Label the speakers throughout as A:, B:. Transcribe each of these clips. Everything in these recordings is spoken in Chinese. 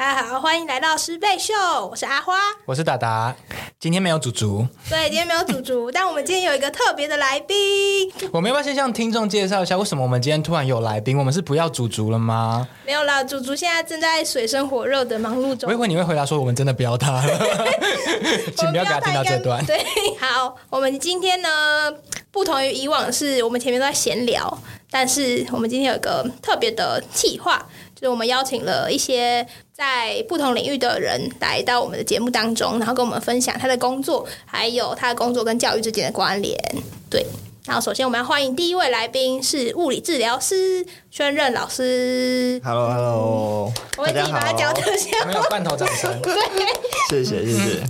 A: 大家好，欢迎来到十倍秀，我是阿花。
B: 我是达达，今天没有祖祖，
A: 对，今天没有祖祖，但我们今天有一个特别的来宾。
B: 我们要不要先向听众介绍一下，为什么我们今天突然有来宾？我们是不要祖祖了吗？
A: 没有啦，祖祖现在正在水深火热的忙碌中
B: 我以。为你会回答说我们真的不要他了，请不要给他听到这段。
A: 对，好，我们今天呢，不同于以往是，我们前面都在闲聊，但是我们今天有一个特别的计划，就是我们邀请了一些在不同领域的人来到我们的节目当中，然后跟我们分享他的工作，还有他的工作跟教育之间的关联。对。然后，首先我们要欢迎第一位来宾是物理治疗师宣任老师。
C: Hello，Hello，
A: 我会自己把它教特
B: 我
A: 效。
B: 们有罐头掌声。
C: 对谢谢谢谢。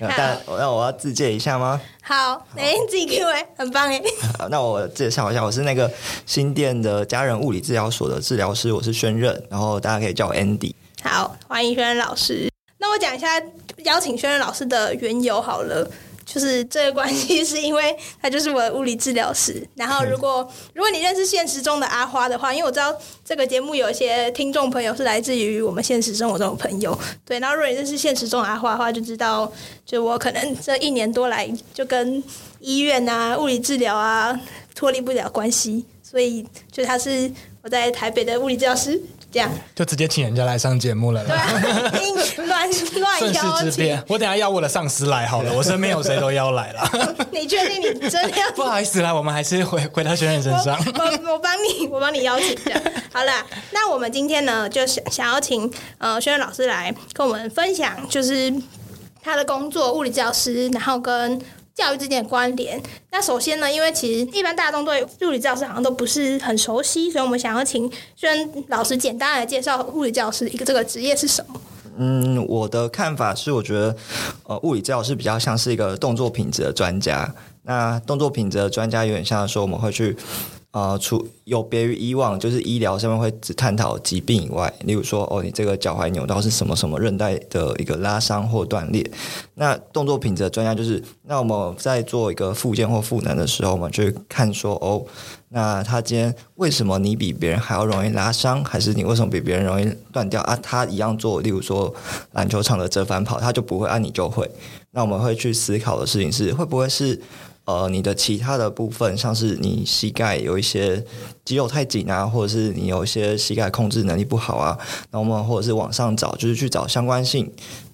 C: 那但那我要自介一下吗？
A: 好，哎、你自己 Q 哎，很棒哎。
C: 那我介绍一下，我是那个新店的家人物理治疗所的治疗师，我是轩任，然后大家可以叫我 Andy。
A: 好，欢迎轩任老师。那我讲一下邀请轩任老师的缘由好了。就是这个关系，是因为他就是我的物理治疗师。然后，如果如果你认识现实中的阿花的话，因为我知道这个节目有一些听众朋友是来自于我们现实生活中的朋友，对。然后，如果你认识现实中的阿花的话，就知道，就我可能这一年多来就跟医院啊、物理治疗啊脱离不了关系，所以就他是我在台北的物理治疗师，这样。
B: 就直接请人家来上节目了
A: 对乱乱
B: 顺
A: 邀请
B: 势之变，，我等下邀我的上司来好了，我身边有谁都邀来了。
A: 你确定你真的要？
B: 不好意思啦，我们还是回回到学员身上。
A: 我我我帮你，我帮你邀请这样。好了，那我们今天呢，就想想要请呃轩任老师来跟我们分享，就是他的工作物理治疗师，然后跟教育之间的关联。那首先呢，因为其实一般大众对物理教师好像都不是很熟悉，所以我们想要请轩任老师简单来介绍物理教师一个这个职业是什么。
C: 嗯，我的看法是，我觉得呃，物理教师比较像是一个动作品质的专家。那动作品质的专家有点像说，我们会去呃，除有别于以往就是医疗上面会只探讨疾病以外，例如说哦，你这个脚踝扭到是什么什么韧带的一个拉伤或断裂。那动作品质的专家就是，那我们在做一个复健或赋能的时候，我们去看说哦，那他今天为什么你比别人还要容易拉伤，还是你为什么比别人容易断掉啊？他一样做，例如说篮球场的折返跑，他就不会，啊你就会。那我们会去思考的事情是，会不会是呃你的其他的部分，像是你膝盖有一些肌肉太紧啊，或者是你有一些膝盖控制能力不好啊，那我们或者是往上找，就是去找相关性。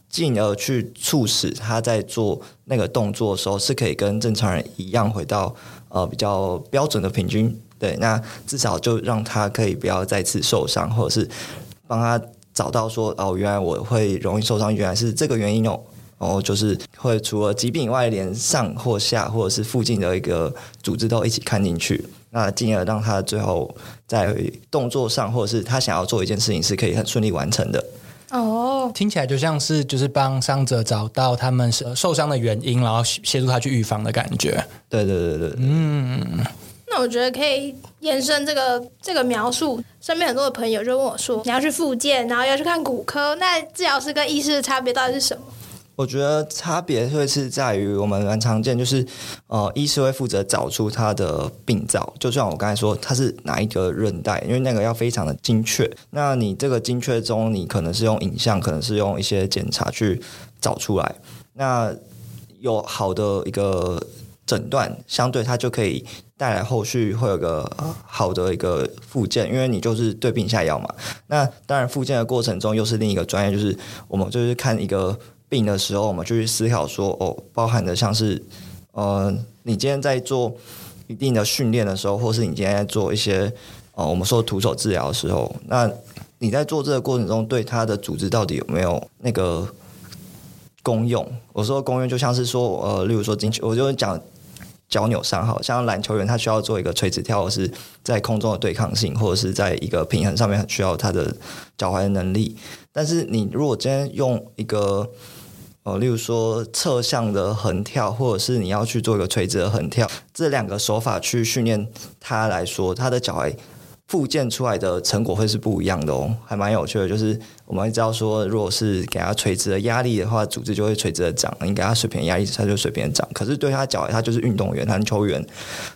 C: 进而去促使他在做那个动作的时候，是可以跟正常人一样回到呃比较标准的平均。对，那至少就让他可以不要再次受伤，或者是帮他找到说哦，原来我会容易受伤，原来是这个原因哦。然后就是会除了疾病以外，连上或下或者是附近的一个组织都一起看进去，那进而让他最后在动作上或者是他想要做一件事情是可以很顺利完成的。
A: 哦，
B: 听起来就像是就是帮伤者找到他们是受伤的原因，然后协助他去预防的感觉。
C: 对对对对，嗯
A: 那我觉得可以延伸这个这个描述。身边很多的朋友就问我说：“你要去复健，然后要去看骨科，那治疗师跟医师的差别到底是什么
C: 我觉得差别会是在于我们蛮常见，就是呃，医师会负责找出他的病灶，就像我刚才说，他是哪一个韧带，因为那个要非常的精确。那你这个精确中，你可能是用影像，可能是用一些检查去找出来。那有好的一个诊断，相对它就可以带来后续会有个、好的一个复健，因为你就是对病下药嘛。那当然，复健的过程中又是另一个专业，就是我们就是看一个病的时候，我们就去思考说，哦，包含的像是呃，你今天在做一定的训练的时候，或是你今天在做一些呃，我们说徒手治疗的时候，那你在做这个过程中，对他的组织到底有没有那个功用？我说功用就像是说，呃，例如说进去，我就讲脚扭伤，好像篮球员他需要做一个垂直跳，是在空中的对抗性，或者是在一个平衡上面很需要他的脚踝的能力。但是你如果今天用一个呃，例如说侧向的横跳，或者是你要去做一个垂直的横跳，这两个手法去训练他来说，他的脚踝复健出来的成果会是不一样的哦，还蛮有趣的。就是我们会知道说，如果是给他垂直的压力的话，组织就会垂直的长；你给他水平压力，它就水平的长。可是对他脚踝，他就是运动员，他球员，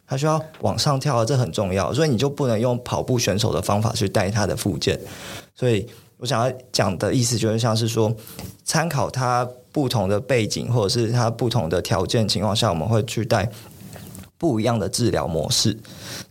C: 他需要往上跳，这很重要。所以你就不能用跑步选手的方法去带他的复健。所以我想要讲的意思就是像是说，参考他不同的背景或者是他不同的条件情况下，我们会去带不一样的治疗模式。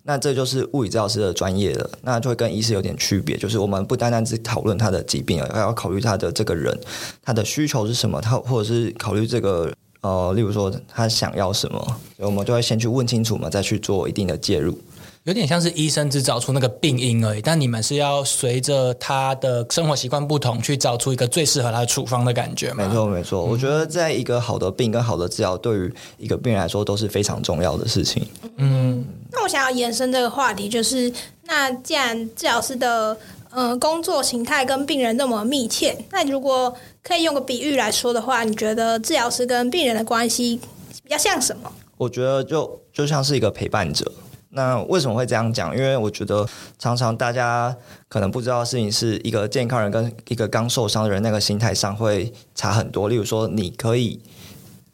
C: 那这就是物理治疗师的专业了，那就会跟医师有点区别，就是我们不单单只讨论他的疾病，还要考虑他的这个人，他的需求是什么，他或者是考虑这个呃，例如说他想要什么，我们就会先去问清楚嘛，再去做一定的介入。
B: 有点像是医生只找出那个病因而已，但你们是要随着他的生活习惯不同，去找出一个最适合他的处方的感觉吗？
C: 没错，没错。我觉得在一个好的病跟好的治疗，对于一个病人来说都是非常重要的事情。
A: 嗯，那我想要延伸这个话题，就是那既然治疗师的呃工作形态跟病人那么密切，那如果可以用个比喻来说的话，你觉得治疗师跟病人的关系比较像什么？
C: 我觉得就就像是一个陪伴者。那为什么会这样讲？因为我觉得常常大家可能不知道事情，是一个健康人跟一个刚受伤的人那个心态上会差很多。例如说，你可以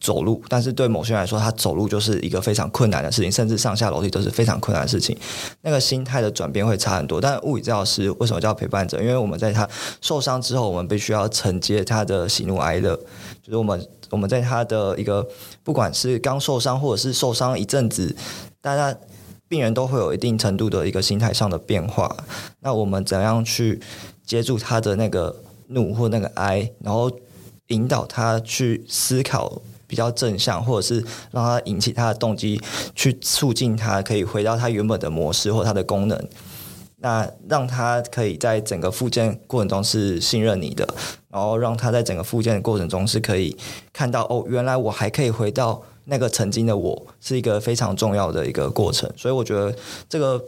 C: 走路，但是对某些人来说，他走路就是一个非常困难的事情，甚至上下楼梯都是非常困难的事情。那个心态的转变会差很多。但物理治疗师为什么叫陪伴者？因为我们在他受伤之后，我们必须要承接他的喜怒哀乐，就是我们我们在他的一个不管是刚受伤或者是受伤一阵子，大家。病人都会有一定程度的一个心态上的变化，那我们怎样去接住他的那个怒或那个哀，然后引导他去思考比较正向，或者是让他引起他的动机，去促进他可以回到他原本的模式或他的功能，那让他可以在整个复健过程中是信任你的，然后让他在整个复健的过程中是可以看到哦，原来我还可以回到。那个曾经的我是一个非常重要的一个过程，所以我觉得这个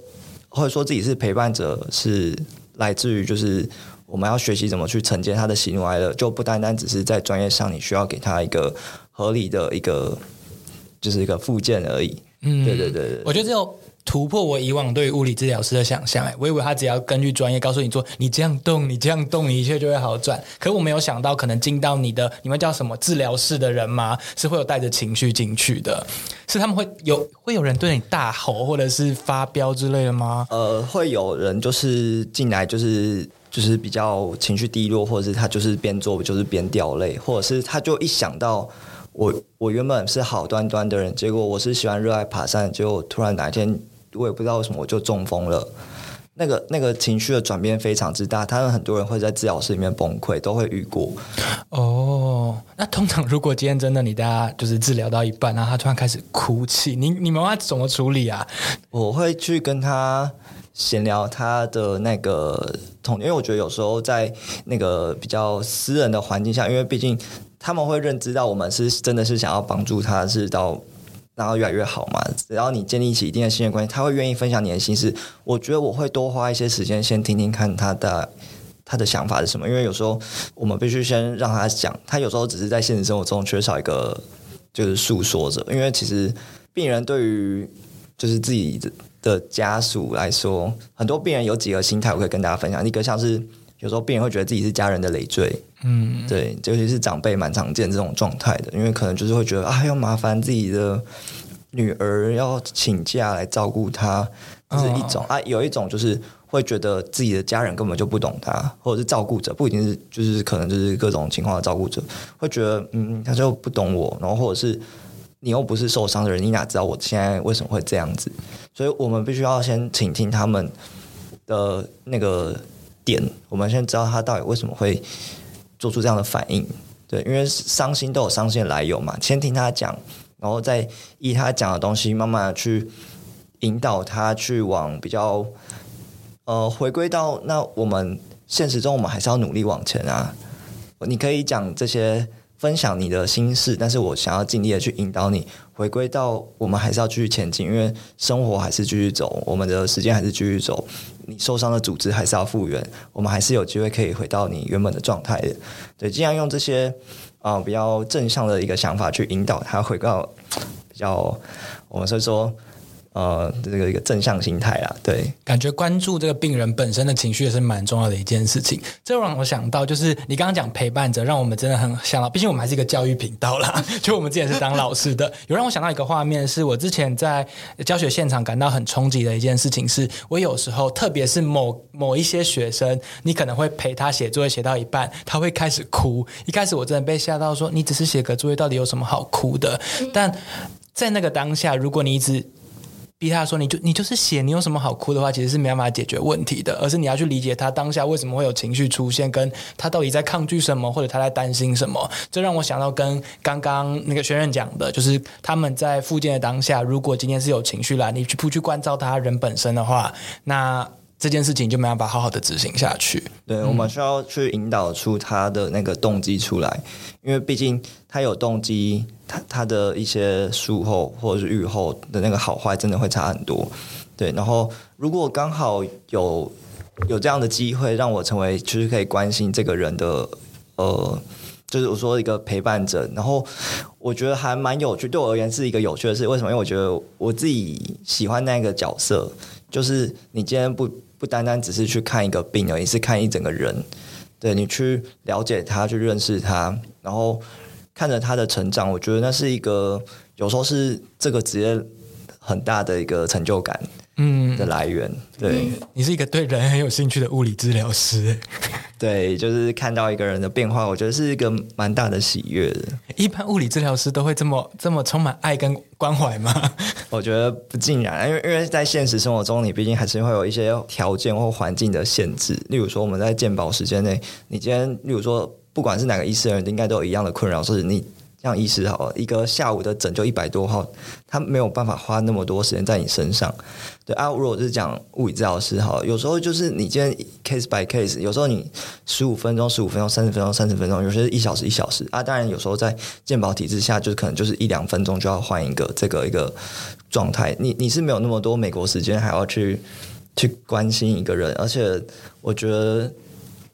C: 或者说自己是陪伴者，是来自于就是我们要学习怎么去承接他的喜怒哀乐，就不单单只是在专业上你需要给他一个合理的一个就是一个附件而已。嗯，对对对对，
B: 我觉得这种。突破我以往对物理治疗师的想象，哎，我以为他只要根据专业告诉你说，你这样动，你这样动，一切就会好转。可我没有想到，可能进到你的，你们叫什么治疗室的人吗？是会有带着情绪进去的，是他们会有会有人对你大吼或者是发飙之类的吗？
C: 呃，会有人就是进来就是就是比较情绪低落，或者是他就是边做就是边掉泪，或者是他就一想到我我原本是好端端的人，结果我是喜欢热爱爬山，结果突然哪一天。我也不知道为什么我就中风了，那个那个情绪的转变非常之大，他们很多人会在治疗室里面崩溃，都会遇过。
B: 哦，那通常如果今天真的你大家就是治疗到一半，然后他突然开始哭泣，你你们要怎么处理啊？
C: 我会去跟他闲聊他的那个痛，因为我觉得有时候在那个比较私人的环境下，因为毕竟他们会认知到我们是真的是想要帮助他，是到。然后越来越好嘛，只要你建立起一定的信任关系，他会愿意分享你的心事。我觉得我会多花一些时间，先听听看他的他的想法是什么。因为有时候我们必须先让他讲，他有时候只是在现实生活中缺少一个就是诉说者。因为其实病人对于就是自己的的家属来说，很多病人有几个心态，我可以跟大家分享。一个像是有时候病人会觉得自己是家人的累赘。嗯，对，尤其是长辈蛮常见这种状态的，因为可能就是会觉得啊，要麻烦自己的女儿要请假来照顾她，这是一种啊。有一种就是会觉得自己的家人根本就不懂她，或者是照顾者不一定是，就是可能就是各种情况的照顾者会觉得，嗯，他就不懂我，然后或者是你又不是受伤的人，你哪知道我现在为什么会这样子？所以我们必须要先倾听他们的那个点，我们先知道他到底为什么会。做出这样的反应，对，因为伤心都有伤心的来由嘛。先听他讲，然后再依他讲的东西，慢慢的去引导他去往比较，呃，回归到那我们现实中，我们还是要努力往前啊。你可以讲这些。分享你的心事，但是我想要尽力的去引导你回归到我们还是要继续前进，因为生活还是继续走，我们的时间还是继续走，你受伤的组织还是要复原，我们还是有机会可以回到你原本的状态的。对，尽量用这些啊比较正向的一个想法去引导他回到比较，我们是说。呃这个一个正向心态啊。对，
B: 感觉关注这个病人本身的情绪也是蛮重要的一件事情。这让我想到，就是你刚刚讲陪伴者，让我们真的很想到，毕竟我们还是一个教育频道啦，就我们之前是当老师的，有让我想到一个画面，是我之前在教学现场感到很冲击的一件事情，是我有时候，特别是某某一些学生，你可能会陪他写作业写到一半，他会开始哭。一开始我真的被吓到，说你只是写个作业，到底有什么好哭的？但在那个当下，如果你一直逼他说，你就你就是写，你有什么好哭的话，其实是没办法解决问题的，而是你要去理解他当下为什么会有情绪出现，跟他到底在抗拒什么，或者他在担心什么。这让我想到跟刚刚那个学员讲的，就是他们在附近的当下，如果今天是有情绪来，你去不去关照他人本身的话，那这件事情就没办法好好的执行下去。
C: 对，我们需要去引导出他的那个动机出来，因为毕竟他有动机，他他的一些术后或者是愈后的那个好坏真的会差很多。对，然后如果刚好有有这样的机会，让我成为就是可以关心这个人的呃，就是我说一个陪伴者，然后我觉得还蛮有趣，对我而言是一个有趣的事。为什么？因为我觉得我自己喜欢那个角色，就是你今天不。不单单只是去看一个病而已，是看一整个人。对你去了解他，去认识他，然后看着他的成长，我觉得那是一个有时候是这个职业很大的一个成就感。嗯，的来源，对
B: 你是一个对人很有兴趣的物理治疗师，
C: 对，就是看到一个人的变化，我觉得是一个蛮大的喜悦的。
B: 一般物理治疗师都会这么这么充满爱跟关怀吗？
C: 我觉得不尽然，因为因为在现实生活中，你毕竟还是会有一些条件或环境的限制。例如说，我们在健保时间内，你今天，例如说，不管是哪个医师人，应该都有一样的困扰，就是你。像医师好，一个下午的诊就一百多号，他没有办法花那么多时间在你身上。对啊，如果是讲物理治疗师好，有时候就是你今天 case by case，有时候你十五分钟、十五分钟、三十分钟、三十分钟，有些一小时一小时啊。当然，有时候在健保体制下，就是可能就是一两分钟就要换一个这个一个状态。你你是没有那么多美国时间，还要去去关心一个人，而且我觉得。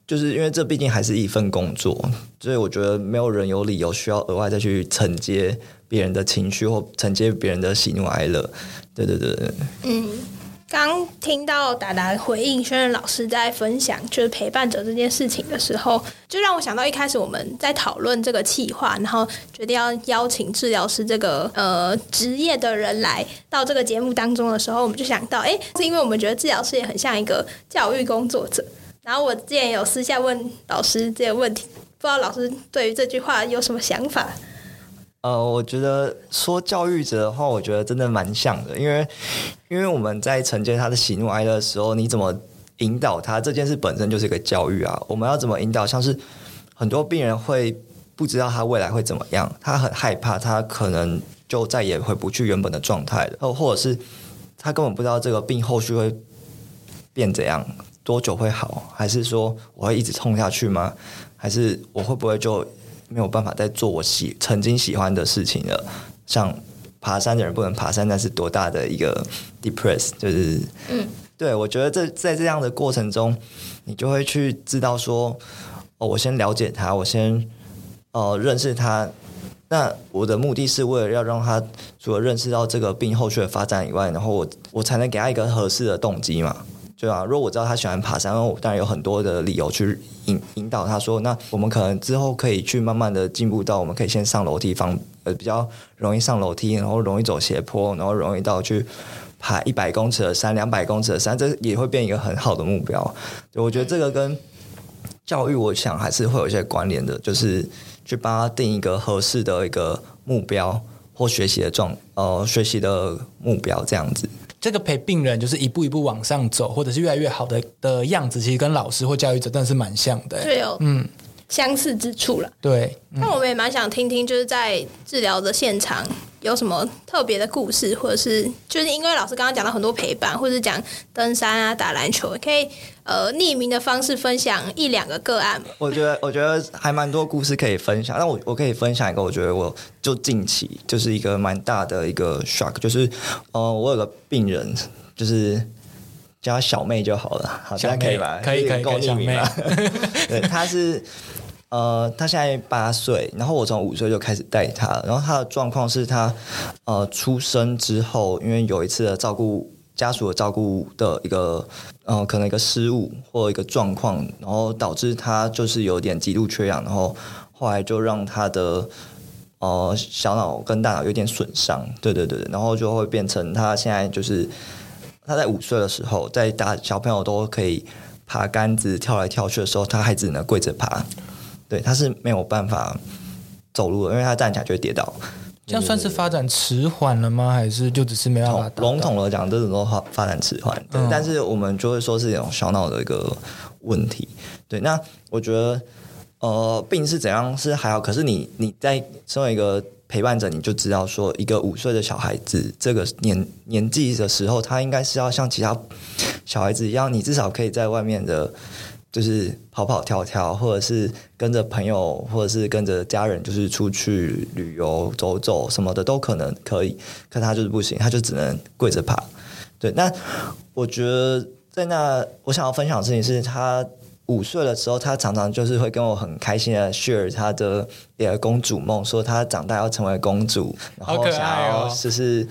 C: 就是因为这毕竟还是一份工作，所以我觉得没有人有理由需要额外再去承接别人的情绪或承接别人的喜怒哀乐。对对对对，
A: 嗯，刚听到达达回应轩任老师在分享就是陪伴者这件事情的时候，就让我想到一开始我们在讨论这个企划，然后决定要邀请治疗师这个呃职业的人来到这个节目当中的时候，我们就想到，哎，是因为我们觉得治疗师也很像一个教育工作者。然后我之前有私下问老师这些问题，不知道老师对于这句话有什么想法？
C: 呃，我觉得说教育者的话，我觉得真的蛮像的，因为因为我们在承接他的喜怒哀乐的时候，你怎么引导他这件事本身就是一个教育啊。我们要怎么引导？像是很多病人会不知道他未来会怎么样，他很害怕，他可能就再也回不去原本的状态了，或或者是他根本不知道这个病后续会变怎样。多久会好？还是说我会一直痛下去吗？还是我会不会就没有办法再做我喜曾经喜欢的事情了？像爬山的人不能爬山，那是多大的一个 depress？就是嗯，对我觉得这在这样的过程中，你就会去知道说，哦，我先了解他，我先呃认识他。那我的目的是为了要让他除了认识到这个病后续的发展以外，然后我我才能给他一个合适的动机嘛。对啊，如果我知道他喜欢爬山，我当然有很多的理由去引引导他说，那我们可能之后可以去慢慢的进步到，我们可以先上楼梯方呃比较容易上楼梯，然后容易走斜坡，然后容易到去爬一百公尺的山、两百公尺的山，这也会变一个很好的目标。我觉得这个跟教育，我想还是会有一些关联的，就是去帮他定一个合适的一个目标或学习的状呃学习的目标这样子。
B: 这个陪病人就是一步一步往上走，或者是越来越好的的样子，其实跟老师或教育者真的是蛮像的。
A: 对哦，嗯，相似之处了。
B: 对，
A: 那我们也蛮想听听，就是在治疗的现场。有什么特别的故事，或者是就是因为老师刚刚讲到很多陪伴，或者是讲登山啊、打篮球，可以呃匿名的方式分享一两个个案。
C: 我觉得我觉得还蛮多故事可以分享，那我我可以分享一个，我觉得我就近期就是一个蛮大的一个 shock，就是呃我有个病人，就是叫小妹就好了，好，这样可以吧？
B: 可以可以，
C: 够小妹。对，她是。呃，她现在八岁，然后我从五岁就开始带她，然后她的状况是她呃出生之后，因为有一次的照顾家属的照顾的一个呃可能一个失误或一个状况，然后导致他就是有点极度缺氧，然后后来就让他的呃小脑跟大脑有点损伤，对对对，然后就会变成他现在就是他在五岁的时候，在大小朋友都可以爬杆子跳来跳去的时候，他还只能跪着爬。对，他是没有办法走路的，因为他站起来就会跌倒。
B: 这样算是发展迟缓了吗？还是就只是没办法？
C: 笼统的讲，这种都发发展迟缓。对，但是我们就会说是一种小脑的一个问题。对，那我觉得，呃，病是怎样是还好，可是你你在身为一个陪伴者，你就知道说，一个五岁的小孩子这个年年纪的时候，他应该是要像其他小孩子一样，你至少可以在外面的。就是跑跑跳跳，或者是跟着朋友，或者是跟着家人，就是出去旅游走走什么的都可能可以。可他就是不行，他就只能跪着爬。对，那我觉得在那，我想要分享的事情是他五岁的时候，他常常就是会跟我很开心的 share 他的个公主梦，说他长大要成为公主，然后想要就是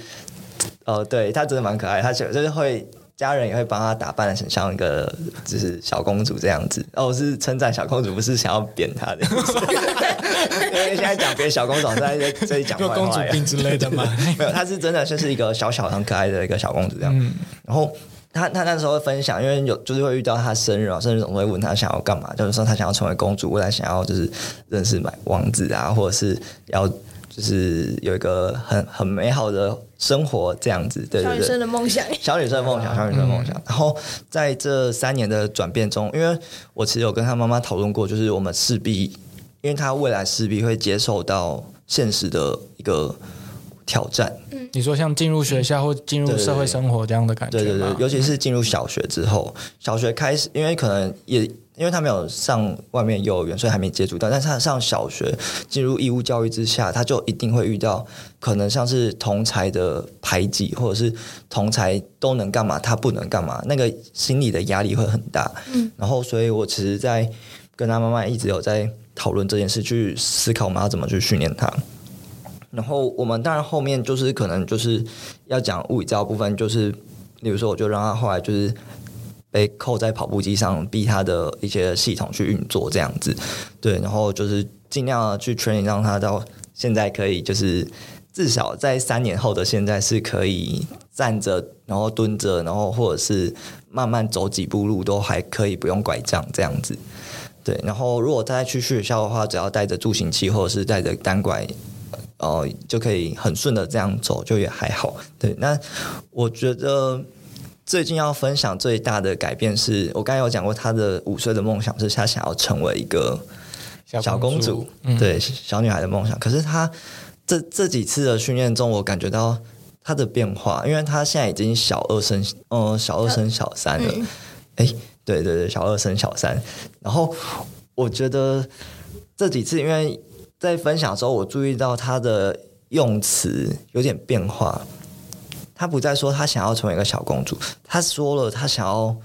C: 呃，对他真的蛮可爱，他就就是会。家人也会帮她打扮的很像一个就是小公主这样子，哦，是称赞小公主，不是想要贬她的。因为现在讲别的小公主在这里讲
B: 公主病之类的嘛。
C: 没有，她是真的就是一个小小很可爱的一个小公主这样。然后她她那时候分享，因为有就是会遇到她生日啊，生日总会问她想要干嘛，就是说她想要成为公主，未来想要就是认识买王子啊，或者是要。就是有一个很很美好的生活这样子，对对对，小
A: 女生的梦想，
C: 小女生的梦想，小女生的梦想。然后在这三年的转变中，因为我其实有跟她妈妈讨论过，就是我们势必，因为她未来势必会接受到现实的一个挑战。
B: 嗯，你说像进入学校或进入社会生活这样的感觉，
C: 对对对，尤其是进入小学之后，小学开始，因为可能也。因为他没有上外面幼儿园，所以还没接触到。但是他上小学，进入义务教育之下，他就一定会遇到可能像是同才的排挤，或者是同才都能干嘛，他不能干嘛，那个心理的压力会很大。嗯，然后所以我其实，在跟他妈妈一直有在讨论这件事，去思考我们要怎么去训练他。然后我们当然后面就是可能就是要讲物理教部分，就是例如说，我就让他后来就是。被扣在跑步机上，逼他的一些系统去运作，这样子，对，然后就是尽量去训练让他到现在可以，就是至少在三年后的现在是可以站着，然后蹲着，然后或者是慢慢走几步路都还可以不用拐杖这样子，对，然后如果再去学校的话，只要带着助行器或者是带着单拐，哦，就可以很顺的这样走，就也还好。对，那我觉得。最近要分享最大的改变是我刚才有讲过，他的五岁的梦想是他想要成为一个小公主，对小女孩的梦想。可是他这这几次的训练中，我感觉到他的变化，因为他现在已经小二升，嗯，小二升小三了。哎，对对对，小二升小三。然后我觉得这几次，因为在分享的时候，我注意到他的用词有点变化。他不再说他想要成为一个小公主，他说了他想要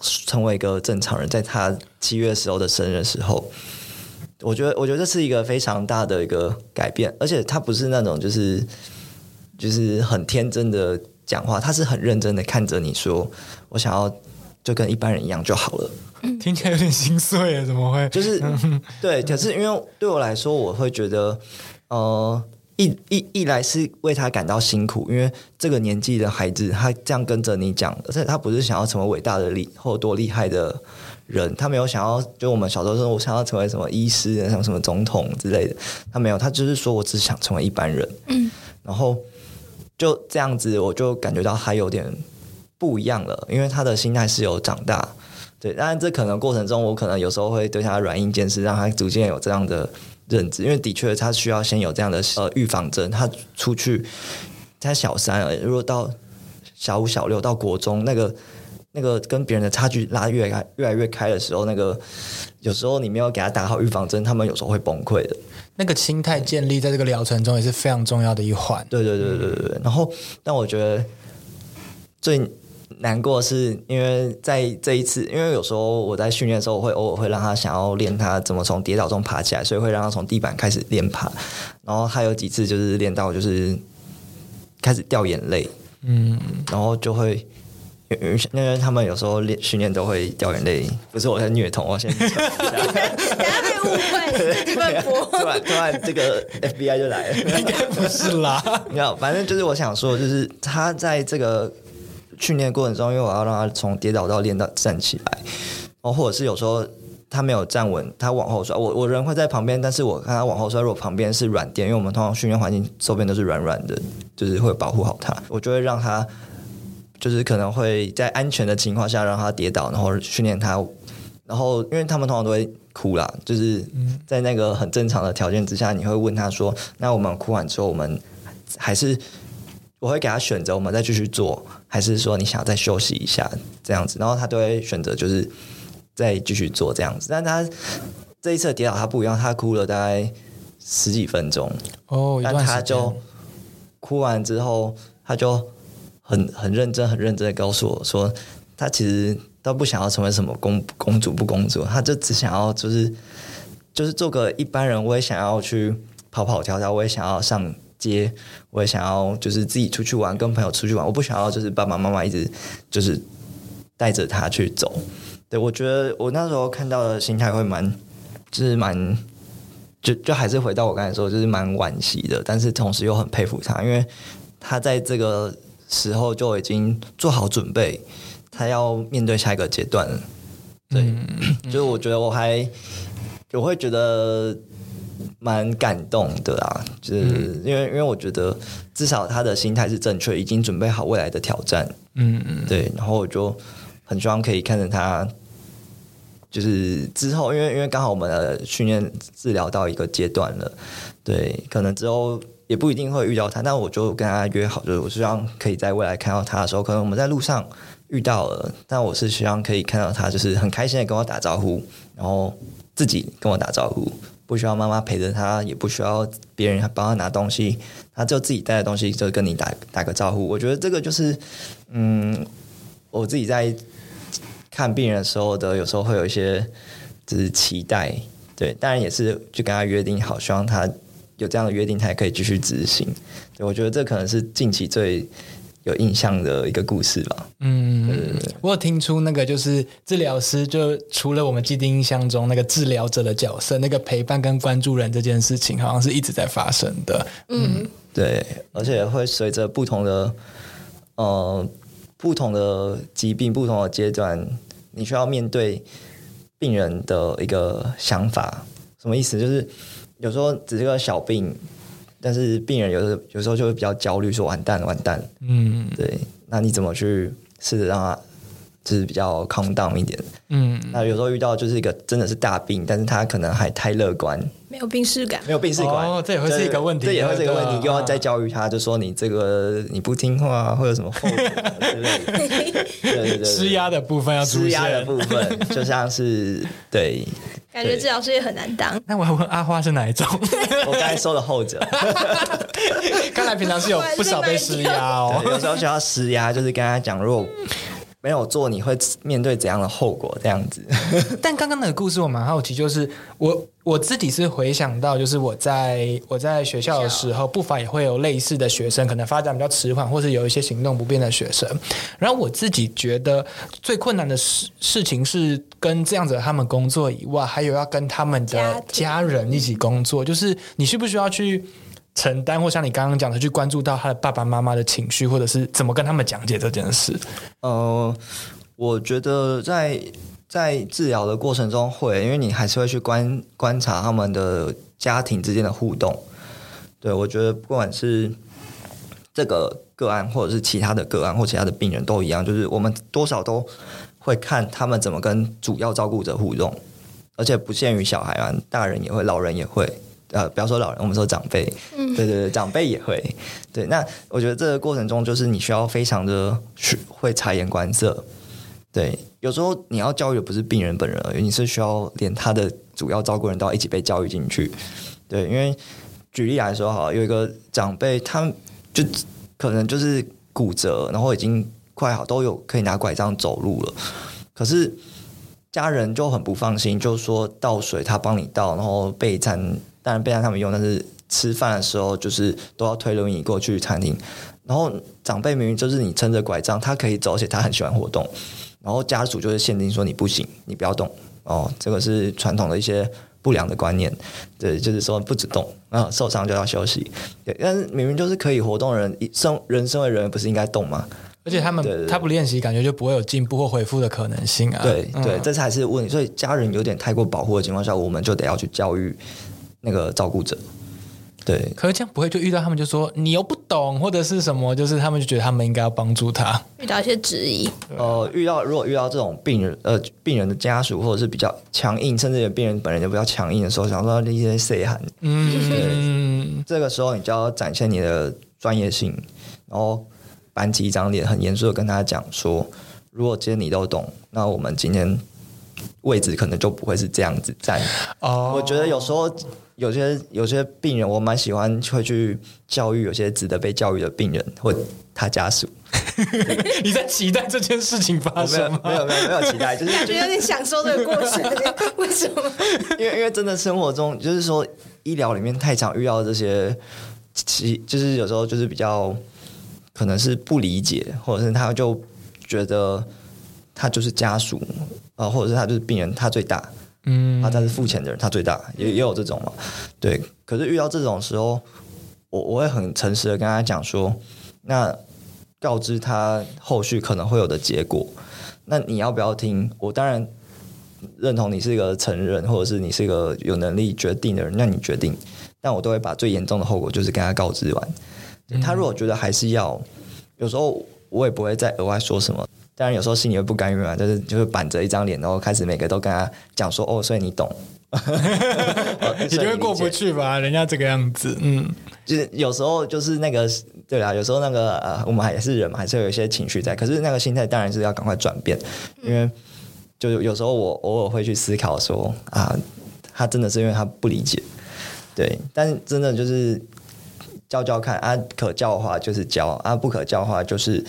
C: 成为一个正常人。在他七月时候的生日时候，我觉得我觉得这是一个非常大的一个改变，而且他不是那种就是就是很天真的讲话，他是很认真的看着你说，我想要就跟一般人一样就好了。
B: 听起来有点心碎啊，怎么会？
C: 就是 对，可是因为对我来说，我会觉得呃。一一一来是为他感到辛苦，因为这个年纪的孩子，他这样跟着你讲，而且他不是想要成为伟大的厉或多厉害的人，他没有想要，就我们小时候说我想要成为什么医师，像什么总统之类的，他没有，他就是说我只想成为一般人。嗯，然后就这样子，我就感觉到他有点不一样了，因为他的心态是有长大。对，当然这可能过程中，我可能有时候会对他软硬兼施，让他逐渐有这样的。认知，因为的确他需要先有这样的呃预防针。他出去，他小三，如果到小五、小六到国中，那个那个跟别人的差距拉越开越来越开的时候，那个有时候你没有给他打好预防针，他们有时候会崩溃的。
B: 那个心态建立在这个疗程中也是非常重要的一环。
C: 对对对对对对。然后，但我觉得最难过，是因为在这一次，因为有时候我在训练的时候，我会偶尔会让他想要练他怎么从跌倒中爬起来，所以会让他从地板开始练爬。然后他有几次就是练到就是开始掉眼泪，
B: 嗯，
C: 然后就会。因为他们有时候练训练都会掉眼泪，不是我在虐童，我先讲一下。
A: 等下被误会，这几份播。
C: 突然突然这个 FBI 就来了，
B: 应该不是啦。
C: 没有，反正就是我想说，就是他在这个训练过程中，因为我要让他从跌倒到练到站起来，哦，或者是有时候他没有站稳，他往后摔，我我人会在旁边，但是我看他往后摔，如果旁边是软垫，因为我们通常训练环境周边都是软软的，就是会保护好他，我就会让他。就是可能会在安全的情况下让他跌倒，然后训练他，然后因为他们通常都会哭啦，就是在那个很正常的条件之下，你会问他说：“那我们哭完之后，我们还是我会给他选择，我们再继续做，还是说你想要再休息一下这样子？”然后他都会选择就是再继续做这样子。但他这一次跌倒他不一样，他哭了大概十几分钟
B: 哦，
C: 但他就哭完之后他就。很很认真，很认真的告诉我说，他其实都不想要成为什么公公主不公主，他就只想要就是就是做个一般人。我也想要去跑跑跳跳，我也想要上街，我也想要就是自己出去玩，跟朋友出去玩。我不想要就是爸爸妈妈一直就是带着他去走。对我觉得我那时候看到的心态会蛮就是蛮就就还是回到我刚才说，就是蛮惋惜的，但是同时又很佩服他，因为他在这个。时候就已经做好准备，他要面对下一个阶段。对，就是我觉得我还我会觉得蛮感动的啦，就是因为因为我觉得至少他的心态是正确，已经准备好未来的挑战。嗯嗯，对，然后我就很希望可以看着他，就是之后，因为因为刚好我们的训练治疗到一个阶段了，对，可能之后。也不一定会遇到他，但我就跟他约好，就是我希望可以在未来看到他的时候，可能我们在路上遇到了，但我是希望可以看到他，就是很开心的跟我打招呼，然后自己跟我打招呼，不需要妈妈陪着他，也不需要别人帮他拿东西，他就自己带的东西就跟你打打个招呼。我觉得这个就是，嗯，我自己在看病人的时候的，有时候会有一些就是期待，对，当然也是就跟他约定好，希望他。有这样的约定，他也可以继续执行。我觉得这可能是近期最有印象的一个故事吧。
B: 嗯，我有听出那个就是治疗师，就除了我们既定印象中那个治疗者的角色，那个陪伴跟关注人这件事情，好像是一直在发生的。
C: 嗯，对，而且会随着不同的呃不同的疾病、不同的阶段，你需要面对病人的一个想法。什么意思？就是。有时候只是个小病，但是病人有的有时候就会比较焦虑，说完蛋完蛋。嗯，对。那你怎么去试着让他就是比较 calm down 一点？嗯，那有时候遇到就是一个真的是大病，但是他可能还太乐观，
A: 没有病视感，
C: 没有病视感，
B: 哦，这也会是一个问题，
C: 这也会是一个问题。又要再教育他，就说你这个你不听话，会有什么后果之类的。对对对，
B: 施压的部分要
C: 施压的部分，就像是对。
A: 感觉治疗师也很难当。
B: 那我要问阿花是哪一种？
C: 我刚才说的后者。
B: 看来平常是有不少被施压哦。
C: 有时候需要施压，就是跟他讲，如果没有做，你会面对怎样的后果？这样子。
B: 但刚刚那个故事我蛮好奇，就是我我自己是回想到，就是我在我在学校的时候，不乏也会有类似的学生，可能发展比较迟缓，或是有一些行动不便的学生。然后我自己觉得最困难的事事情是跟这样子他们工作以外，还有要跟他们的家人一起工作，就是你需不需要去？承担，或像你刚刚讲的，去关注到他的爸爸妈妈的情绪，或者是怎么跟他们讲解这件事。
C: 呃，我觉得在在治疗的过程中会，因为你还是会去观观察他们的家庭之间的互动。对我觉得，不管是这个个案，或者是其他的个案，或其他的病人都一样，就是我们多少都会看他们怎么跟主要照顾者互动，而且不限于小孩啊，大人也会，老人也会。呃，不要说老人，我们说长辈，对对对，长辈也会。对，那我觉得这个过程中，就是你需要非常的去会察言观色。对，有时候你要教育的不是病人本人而已，你是需要连他的主要照顾人都要一起被教育进去。对，因为举例来说，哈，有一个长辈，他就可能就是骨折，然后已经快好，都有可以拿拐杖走路了。可是家人就很不放心，就说倒水他帮你倒，然后备餐当然备餐他们用，但是吃饭的时候就是都要推轮椅过去餐厅。然后长辈明明就是你撑着拐杖，他可以走，而且他很喜欢活动。然后家属就是限定说你不行，你不要动哦，这个是传统的一些不良的观念。对，就是说不止动，啊，受伤就要休息。对，但是明明就是可以活动的人，生人生为人不是应该动吗？
B: 而且他们他不练习，感觉就不会有进步或回复的可能性啊。
C: 对
B: 嗯
C: 对，这才是问题。所以家人有点太过保护的情况下，我们就得要去教育那个照顾者。对，
B: 可是这样不会就遇到他们就说你又不懂或者是什么，就是他们就觉得他们应该要帮助他。
A: 遇到一些质疑，
C: 呃，遇到如果遇到这种病人，呃，病人的家属或者是比较强硬，甚至有病人本人就比较强硬的时候，想说那些 say 喊，
B: 嗯，
C: 这个时候你就要展现你的专业性，然后板起一张脸，很严肃的跟他讲说，如果今天你都懂，那我们今天位置可能就不会是这样子站。
B: 哦，
C: 我觉得有时候有些有些病人，我蛮喜欢会去教育有些值得被教育的病人或他家属。
B: 你在期待这件事情发
C: 没有
B: 生吗？
C: 没有没有没有期待，就是
A: 感 觉有点享受这个过程。为什么？
C: 因为因为真的生活中，就是说医疗里面太常遇到这些，其就是有时候就是比较可能是不理解，或者是他就觉得他就是家属啊、呃或者是他就是病人，他最大，
B: 嗯
C: 他他是付钱的人，他最大，也也有这种嘛。对，可是遇到这种时候，我我会很诚实的跟他讲说，那告知他后续可能会有的结果。那你要不要听？我当然认同你是一个成人，或者是你是一个有能力决定的人，那你决定。但我都会把最严重的后果就是跟他告知完。他如果觉得还是要，有时候我也不会再额外说什么。当然有时候心里会不甘愿嘛，就是就是板着一张脸，然后开始每个都跟他讲说哦，所以你懂，哦
B: 你就会过不。去吧？人家这个样子，嗯，
C: 就是有时候就是那个对啦，有时候那个呃，我们还是人嘛，还是有一些情绪在。可是那个心态当然是要赶快转变，因为就有时候我偶尔会去思考说啊，他真的是因为他不理解，对，但是真的就是教教看啊，可教的话就是教啊，不可教的话就是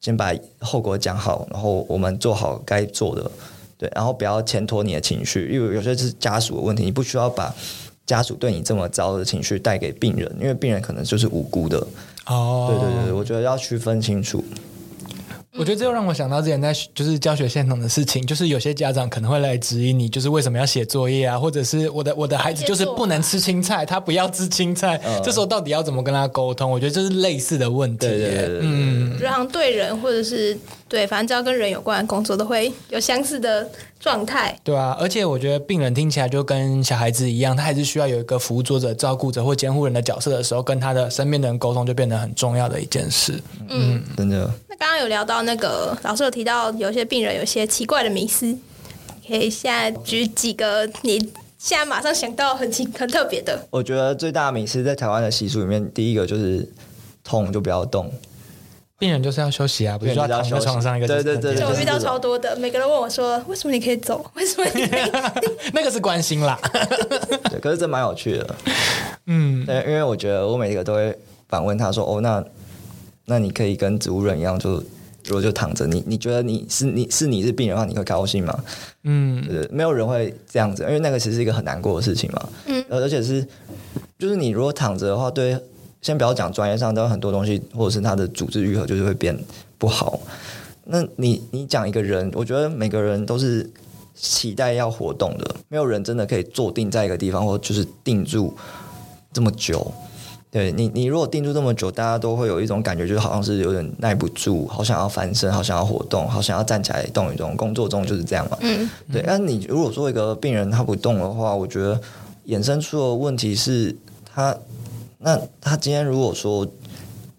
C: 先把后果讲好，然后我们做好该做的，对，然后不要牵拖你的情绪，因为有些是家属的问题，你不需要把家属对你这么糟的情绪带给病人，因为病人可能就是无辜的。
B: 哦，
C: 对对对，我觉得要区分清楚。
B: 我觉得这又让我想到之前在就是教学现场的事情，就是有些家长可能会来质疑你，就是为什么要写作业啊，或者是我的我的孩子就是不能吃青菜，他不要吃青菜，这时候到底要怎么跟他沟通？我觉得这是类似的问题耶。
C: 对对对对对
B: 嗯，
A: 我觉得好像对人或者是对，反正只要跟人有关的工作，都会有相似的状态。
B: 对啊，而且我觉得病人听起来就跟小孩子一样，他还是需要有一个辅佐者、照顾者或监护人的角色的时候，跟他的身边的人沟通就变得很重要的一件事。
C: 嗯真的，
A: 那刚刚有聊到那个老师有提到，有些病人有些奇怪的迷思，可以现在举几个你现在马上想到很奇很特别的。
C: 我觉得最大的迷思在台湾的习俗里面，第一个就是痛就不要动，
B: 病人就是要休息啊，不是说躺在床上一个
C: 对对对对
A: 就我遇到超多的，每个人问我说：“为什么你可以走？为什么你可以
B: 那个是关心啦。
C: 对，可是这蛮有趣的。
B: 嗯，
C: 对，因为我觉得我每一个都会反问他说：“哦，那那你可以跟植物人一样，就如果就躺着，你你觉得你是你是你是病人的话，你会高兴吗？
B: 嗯，
C: 对，没有人会这样子，因为那个其实是一个很难过的事情嘛。
A: 嗯，
C: 而而且是就是你如果躺着的话，对，先不要讲专业上，都有很多东西，或者是他的组织愈合就是会变不好。那你你讲一个人，我觉得每个人都是期待要活动的，没有人真的可以坐定在一个地方，或就是定住这么久。对你，你如果定住这么久，大家都会有一种感觉，就是好像是有点耐不住，好想要翻身，好想要活动，好想要站起来动一动。工作中就是这样嘛。
A: 嗯，
C: 对。但你如果说一个病人他不动的话，我觉得衍生出的问题是他，那他今天如果说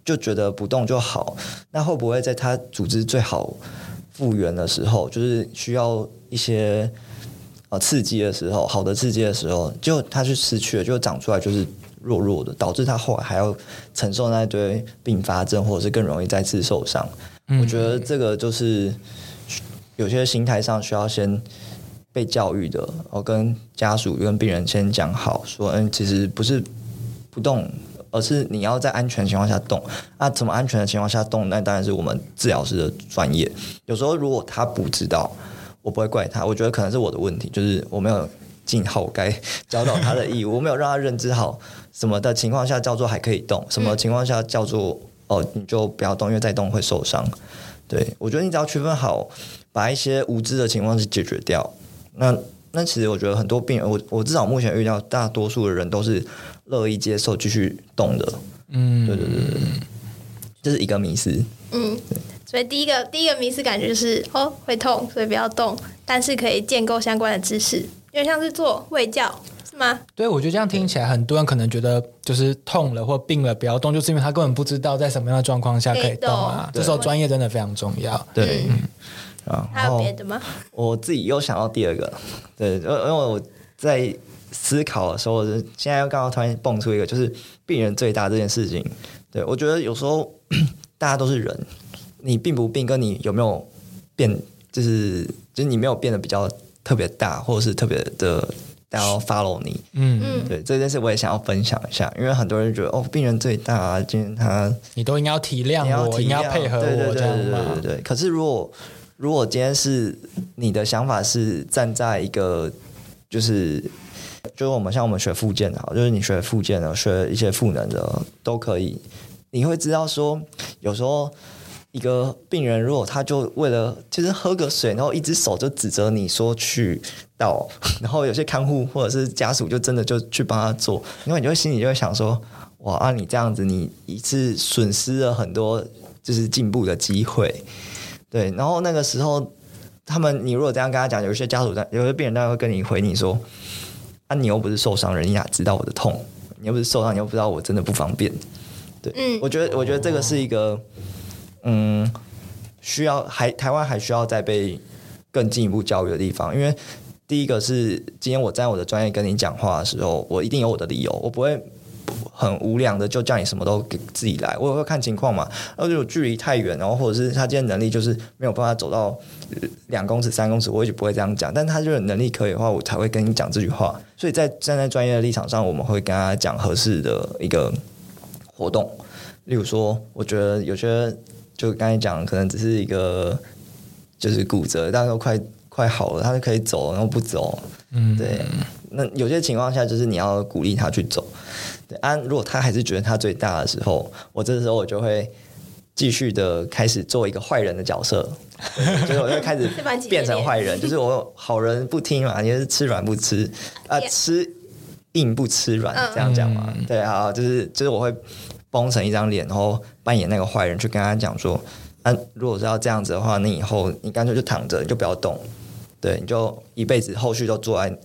C: 就觉得不动就好，那会不会在他组织最好复原的时候，就是需要一些呃刺激的时候，好的刺激的时候，就他去失去了，就长出来就是弱弱的，导致他后来还要承受那一堆并发症，或者是更容易再次受伤。我觉得这个就是有些心态上需要先被教育的，我跟家属跟病人先讲好，说，嗯，其实不是不动，而是你要在安全情况下动。那怎么安全的情况下动？那当然是我们治疗师的专业。有时候如果他不知道，我不会怪他，我觉得可能是我的问题，就是我没有尽好该教导他的义务，我没有让他认知好什么的情况下叫做还可以动，什么情况下叫做哦你就不要动，因为再动会受伤。对我觉得你只要区分好，把一些无知的情况是解决掉，那那其实我觉得很多病人，我我至少目前遇到大多数的人都是乐意接受继续动的。
B: 嗯，
C: 对对对对，这是一个迷思。
A: 嗯，所以第一个第一个迷思感觉就是哦会痛，所以不要动，但是可以建构相关的知识，有点像是做胃教是吗？
B: 对，我觉得这样听起来，很多人可能觉得就是痛了或病了不要动，就是因为他根本不知道在什么样的状况下可以动啊。这时候专业真的非常重要。
C: 对，啊，
A: 还有别的吗？
C: 我自己又想到第二个，对，因为因为我在思考的时候，现在又刚刚突然蹦出一个，就是病人最大这件事情。对我觉得有时候 大家都是人，你病不病，跟你有没有变，就是就是你没有变得比较特别大，或者是特别的大家要 follow 你。
B: 嗯，
A: 嗯，
C: 对这件事，我也想要分享一下，因为很多人觉得哦，病人最大啊，今天他
B: 你都应该要体谅我，
C: 你要体
B: 应该配合我，
C: 对对对
B: 这样
C: 对对
B: 吗
C: 对？对。可是如果如果今天是你的想法是站在一个就是就是我们像我们学复健的，就是你学复健的，学一些赋能的都可以，你会知道说有时候。一个病人，如果他就为了就是喝个水，然后一只手就指责你说去倒，然后有些看护或者是家属就真的就去帮他做，因为你就心里就会想说，哇，啊你这样子，你一次损失了很多就是进步的机会，对。然后那个时候，他们你如果这样跟他讲，有一些家属在，有些病人当然会跟你回你说，啊，你又不是受伤人，你哪知道我的痛？你又不是受伤，你又不知道我真的不方便。对，
A: 嗯
C: 我觉得，我觉得这个是一个，嗯，需要还台湾还需要再被更进一步教育的地方，因为第一个是今天我在我的专业跟你讲话的时候，我一定有我的理由，我不会很无良的就叫你什么都给自己来，我也会看情况嘛。然后如果距离太远，然后或者是他今天能力就是没有办法走到呃两公尺、三公尺，我也不会这样讲。但他就是能力可以的话，我才会跟你讲这句话。所以在站在专业的立场上，我们会跟他讲合适的一个活动。例如说，我觉得有些就刚才讲，可能只是一个就是骨折，但是都快快好了，他就可以走，然后不走。
B: 嗯，
C: 对，那有些情况下就是你要鼓励他去走。对，啊，如果他还是觉得他最大的时候，我这时候我就会继续的开始做一个坏人的角色，就是我就会开始变成坏人，就是我好人不听嘛，你就是吃软不吃啊吃硬不吃软
A: 嗯，
C: 这样讲嘛？对，啊，就是就是我会绷成一张脸，然后扮演那个坏人，去跟他讲说，啊，如果是要这样子的话，你以后你干脆就躺着，你就不要动，对，你就一辈子后续都坐在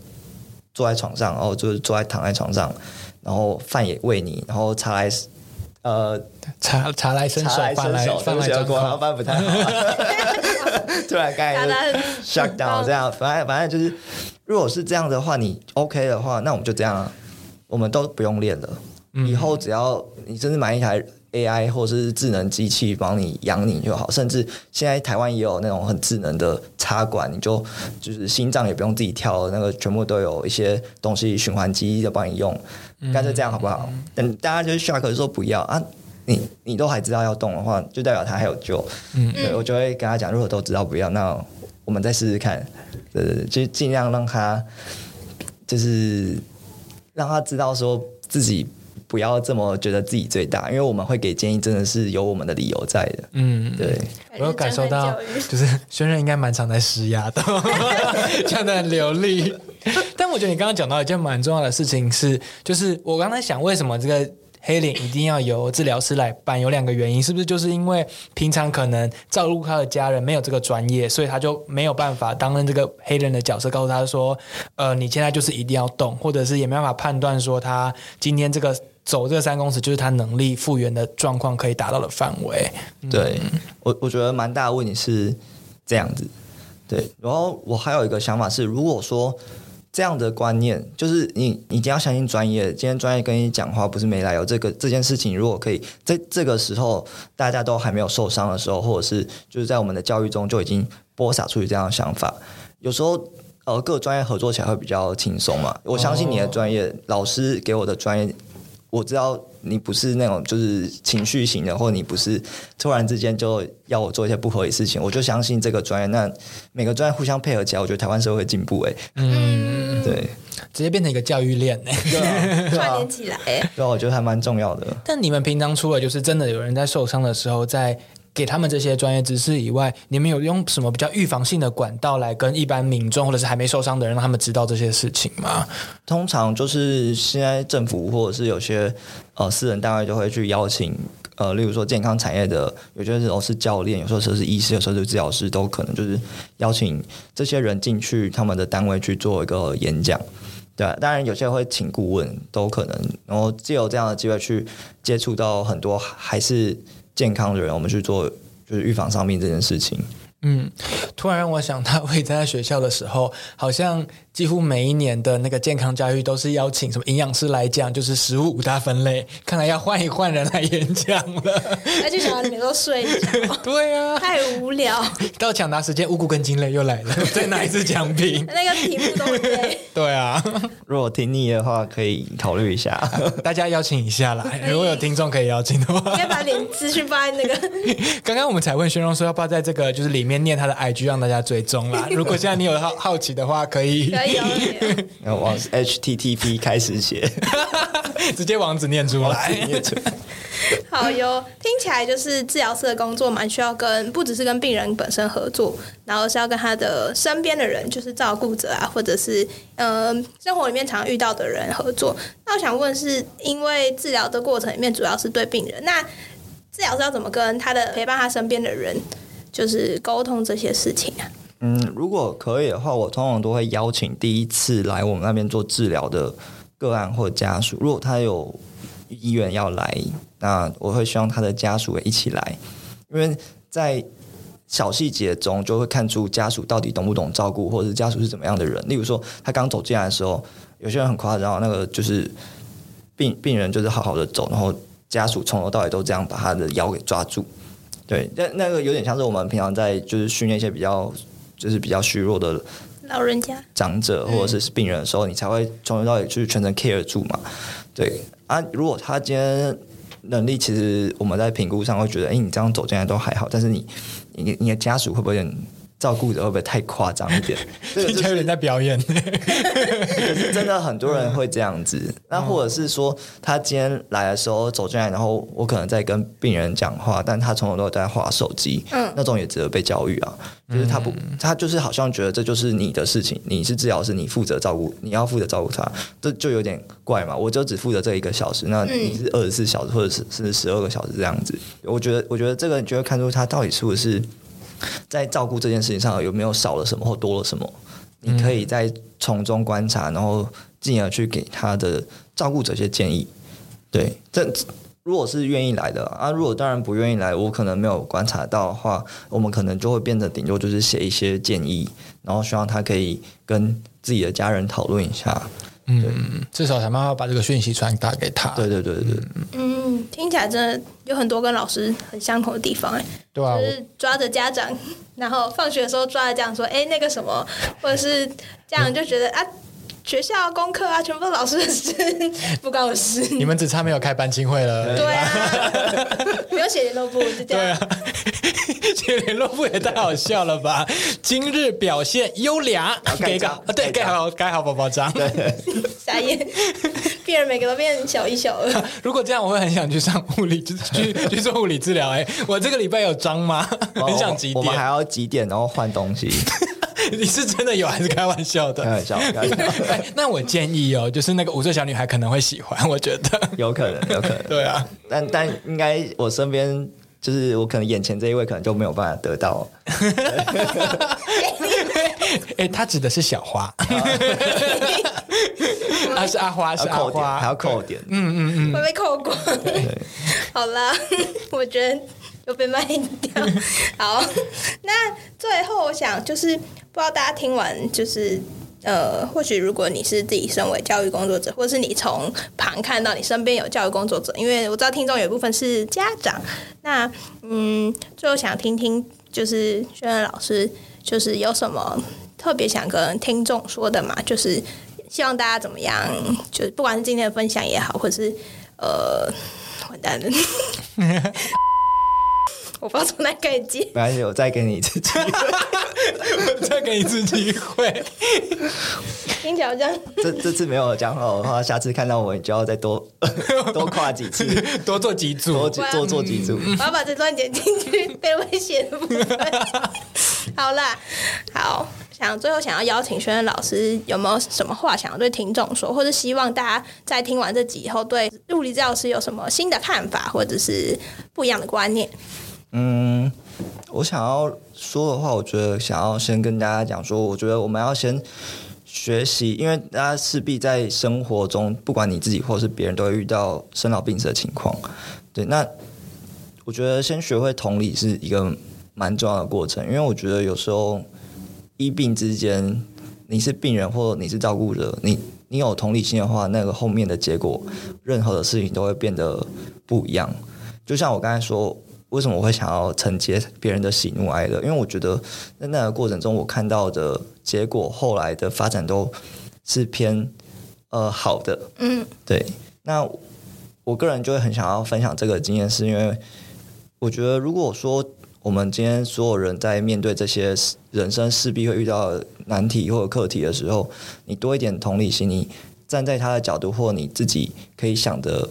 C: 坐在床上，然后就是坐在躺在床上，然后饭也喂你，然后茶来呃
B: 茶茶来伸手
C: 茶，来
B: 饭来
C: 伸手，
B: 饭来张
C: 对不太好，突然刚才就
A: 大家
C: shut down 这样，反正反正就是，如果是这样的话，你 OK 的话，那我们就这样啊，我们都不用练了。
B: 嗯。
C: 以后只要你真的买一台 AI 或者是智能机器帮你养你就好，甚至现在台湾也有那种很智能的插管，你就就是心脏也不用自己跳，那个全部都有一些东西循环机就帮你用，干脆这样好不好？等大家就是 shock 就说不要啊。你你都还知道要动的话，就代表他还有救。
B: 嗯
C: 对我就会跟他讲，如果都知道不要，那我们再试试看。对对对，就尽量让他就是让他知道说自己不要这么觉得自己最大，因为我们会给建议，真的是有我们的理由在的。
B: 嗯，
C: 对，
B: 我有感受到，就是轩任应该蛮常在施压的，讲的很流利。但我觉得你刚刚讲到一件蛮重要的事情是，就是我刚才想，为什么这个黑脸一定要由治疗师来办？有两个原因，是不是就是因为平常可能照顾他的家人没有这个专业，所以他就没有办法担任这个黑人的角色，告诉他说，呃，你现在就是一定要动，或者是也没办法判断说他今天这个。走这三公尺就是他能力复原的状况可以达到的范围。
C: 对我我觉得蛮大的问题是这样子。对，然后我还有一个想法是，如果说这样的观念，就是你你一定要相信专业，今天专业跟你讲话不是没来由。这个这件事情，如果可以在这个时候大家都还没有受伤的时候，或者是就是在我们的教育中就已经播撒出去这样的想法，有时候。呃，各专业合作起来会比较轻松嘛。我相信你的专业，老师给我的专业，我知道你不是那种就是情绪型的，或你不是突然之间就要我做一些不合理事情，我就相信这个专业。那每个专业互相配合起来，我觉得台湾社会进步。哎，
A: 嗯，
C: 对，
B: 直接变成一个教育链呢。
C: 对
A: 串联，起来，哎
C: 对啊，我觉得还蛮重要的。
B: 但你们平常除了就是真的有人在受伤的时候，在给他们这些专业知识以外，你们有用什么比较预防性的管道来跟一般民众或者是还没受伤的人，让他们知道这些事情吗？
C: 通常就是现在政府或者是有些呃私人单位就会去邀请呃，例如说健康产业的，有些时候是教练，有时候是医师，有时候是治疗师，都可能就是邀请这些人进去他们的单位去做一个演讲。对、啊，当然有些会请顾问，都可能，然后借由这样的机会去接触到很多还是健康的人，我们去做就是预防伤病这件事情。
B: 嗯，突然让我想到，我以前在学校的时候，好像几乎每一年的那个健康教育都是邀请什么营养师来讲，就是食物五大分类。看来要换一换人来演讲了。
A: 那就想要你们都睡一觉，
B: 对啊，
A: 太无聊。
B: 到抢答时间，五谷根茎类又来了，再拿一次奖品。
A: 那个题目都很累，
B: 对啊，
C: 如果听腻的话，可以考虑一下。
B: 大家邀请一下啦。如果有听众可以邀请的话
A: 应，该把脸资讯放在那个。
B: 刚刚我们才问轩荣说要不要在这个就是里面念他的 IG 让大家追踪啦。如果现在你有好好奇的话，可以
A: 可以
C: 然后 往 HTTP 开始写，
B: 直接网址念出来。
C: 念出来
A: 好哟，听起来就是治疗师的工作蛮需要跟不只是跟病人本身合作，然后是要跟他的身边的人，就是照顾者啊，或者是呃生活里面常遇到的人合作。那我想问，是因为治疗的过程里面主要是对病人，那治疗师要怎么跟他的陪伴他身边的人，就是沟通这些事情啊？
C: 嗯，如果可以的话，我通常都会邀请第一次来我们那边做治疗的个案或家属，如果他有意愿要来，那我会希望他的家属也一起来，因为在小细节中就会看出家属到底懂不懂照顾，或者是家属是怎么样的人。例如说，他刚走进来的时候，有些人很夸张，那个就是病病人就是好好的走，然后家属从头到尾都这样把他的腰给抓住。对，那那个有点像是我们平常在就是训练一些比较就是比较虚弱的
A: 老人家，
C: 长者或者是病人的时候，你才会从头到尾就是全程 care 住嘛。对啊，如果他今天能力，其实我们在评估上会觉得，哎，你这样走进来都还好，但是你你你的家属会不会有点照顾者会不会太夸张一点？这个就是
B: 听起来有点在表演。
C: 可是真的很多人会这样子，那或者是说他今天来的时候走进来，然后我可能在跟病人讲话，但他从头到尾都在划手机，
A: 嗯
C: 那种也值得被教育啊。就是他不，他就是好像觉得这就是你的事情，你是治疗师，你负责照顾，你要负责照顾他，这就有点怪嘛。我就只负责这一个小时，那你是二十四小时或者是甚至十二个小时这样子，我觉得，我觉得这个你就会看出他到底是不是在照顾这件事情上有没有少了什么或多了什么。你可以在从中观察，然后进而去给他的照顾者一些建议。对，这如果是愿意来的啊，如果当然不愿意来，我可能没有观察到的话，我们可能就会变得顶多就是写一些建议，然后希望他可以跟自己的家人讨论一下。
B: 嗯，至少想办法把这个讯息传达给他。
C: 对对对对对，
A: 嗯，听起来真的有很多跟老师很相同的地方哎、
B: 对啊，
A: 就是抓着家长，然后放学的时候抓着家长说：“哎、那个什么，或者是家长就觉得啊，学校功课啊，全部都是老师的事，不关我事。”
B: 你们只差没有开班亲会了。
A: 对啊，没有写联络簿就这样。
B: 对啊，写联络部也太好笑了吧！今日表现优良，给个啊对，盖好盖好宝宝章。
A: 傻眼，病人每个都变小一小二。
B: 如果这样，我会很想去上物理，就是去去做物理治疗。哎，我这个礼拜有章吗？很想几
C: 我们还？要几点，然后换东西。
B: 你是真的有还是开玩笑的？
C: 开玩笑，开玩笑，
B: 哎，那我建议哦，就是那个五岁小女孩可能会喜欢，我觉得。
C: 有可能，有可能。
B: 对啊，
C: 但但应该我身边就是我可能眼前这一位可能就没有办法得到。
B: 哎，他指的是小花，啊是阿花，是阿花，
C: 还要扣点。
A: 会被扣光。好啦，我觉得又被卖掉。好，那最后我想就是，不知道大家听完就是。呃，或许如果你是自己身为教育工作者，或是你从旁看到你身边有教育工作者，因为我知道听众有一部分是家长，那嗯，最后想听听就是轩恩老师，就是有什么特别想跟听众说的嘛？就是希望大家怎么样，就是不管是今天的分享也好，或者是呃，完蛋了，我不知道从哪里开始接。
C: 没关系，我再给你一次机会。
B: 再给你一次机会。
A: 听起来好像
C: 这这次没有讲好的话，下次看到我你就要再多 多跨几次，
B: 多做几组
C: 多，多做几组。
A: 我要把这段剪进去被威胁的部分。好啦，好，想最后想要邀请轩轩老师，有没有什么话想要对听众说，或者希望大家在听完这集以后，对物理治疗师有什么新的看法，或者是不一样的观念？
C: 嗯，我想要说的话，我觉得想要先跟大家讲说，我觉得我们要先学习，因为大家势必在生活中，不管你自己或是别人，都会遇到生老病死的情况。对，那我觉得先学会同理是一个蛮重要的过程，因为我觉得有时候医病之间，你是病人或你是照顾者，你你有同理心的话，那个后面的结果，任何的事情都会变得不一样。就像我刚才说，为什么我会想要承接别人的喜怒哀乐？因为我觉得在那个过程中，我看到的结果，后来的发展都是偏呃好的。
A: 嗯，
C: 对。那我个人就会很想要分享这个经验，是因为我觉得，如果说我们今天所有人在面对这些人生势必会遇到难题或者课题的时候，你多一点同理心，你站在他的角度，或你自己可以想的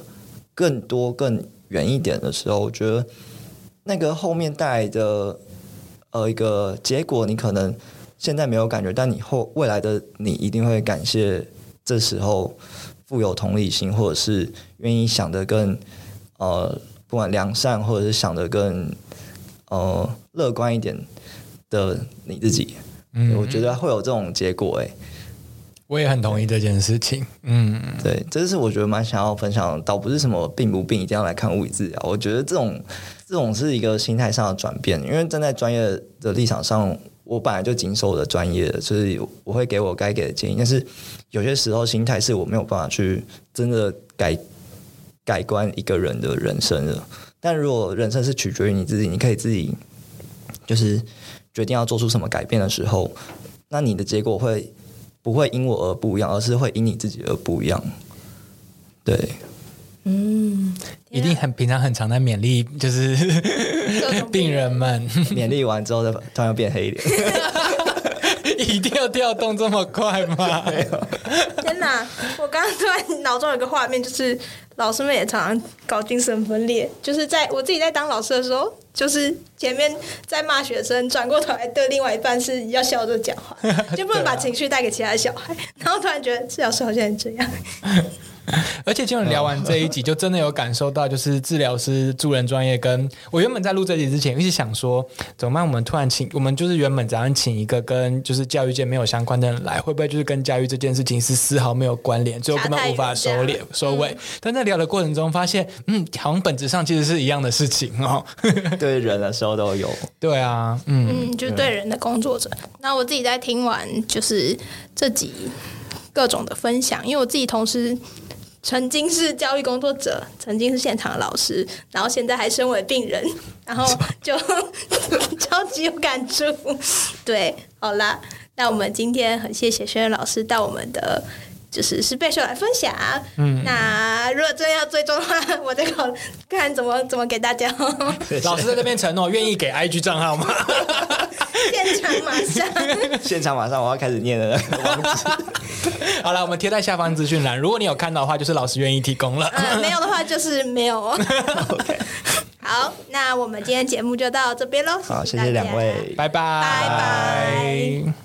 C: 更多、更远一点的时候，我觉得那个后面带来的呃一个结果，你可能现在没有感觉，但你后未来的你一定会感谢这时候富有同理心，或者是愿意想的更呃不管良善，或者是想的更呃乐观一点的你自己。
B: 嗯
C: 我觉得会有这种结果、欸，
B: 我也很同意这件事情。嗯，
C: 对，这是我觉得蛮想要分享的，倒不是什么病不病一定要来看物理治疗。我觉得这种这种是一个心态上的转变，因为站在专业的立场上，我本来就谨守我的专业，所以我会给我该给的建议。但是有些时候心态是我没有办法去真的改改观一个人的人生的。但如果人生是取决于你自己，你可以自己就是决定要做出什么改变的时候，那你的结果会不会因我而不一样，而是会因你自己而不一样。对，
B: 一定很平常很常在勉励，就是 病人们
C: 勉励完之后，再突然又变黑脸。
B: 一定要调动这么快吗？
A: 天哪！我刚刚突然脑中有个画面，就是老师们也常常搞精神分裂，就是在我自己在当老师的时候，就是前面在骂学生，转过头来对另外一半是要笑着讲话，就不能把情绪带给其他小孩。然后突然觉得这老师好像也这样，
B: 而且今晚聊完这一集，就真的有感受到，就是治疗师助人专业跟我原本在录这集之前，一直想说怎么办？我们突然请我们就是原本早上请一个跟就是教育界没有相关的人来，会不会就是跟教育这件事情是丝毫没有关联，最后根本无法收敛收尾？但在聊的过程中发现，嗯，好像本质上其实是一样的事情哦。
C: 对人的时候都有。
B: 对啊，嗯，
A: 嗯，就是对人的工作者。那我自己在听完就是这集各种的分享，因为我自己同时曾经是教育工作者，曾经是现场的老师，然后现在还身为病人，然后就 超级有感触。对，好啦，那我们今天很谢谢轩轩老师到我们的。就是是备秀来分享，嗯，那如果真的要追踪的话，我再考看怎么怎么给大家。
B: 老师在这边承诺愿意给 IG 账号吗？
A: 现场马上，
C: 现场马上我要开始念了。
B: 好了，我们贴在下方资讯栏，如果你有看到的话，就是老师愿意提供了。
A: 呃，没有的话就是没有哦。
C: OK，
A: 好，那我们今天节目就到这边喽。
C: 好，谢谢两位。
B: 拜拜，
A: 拜拜。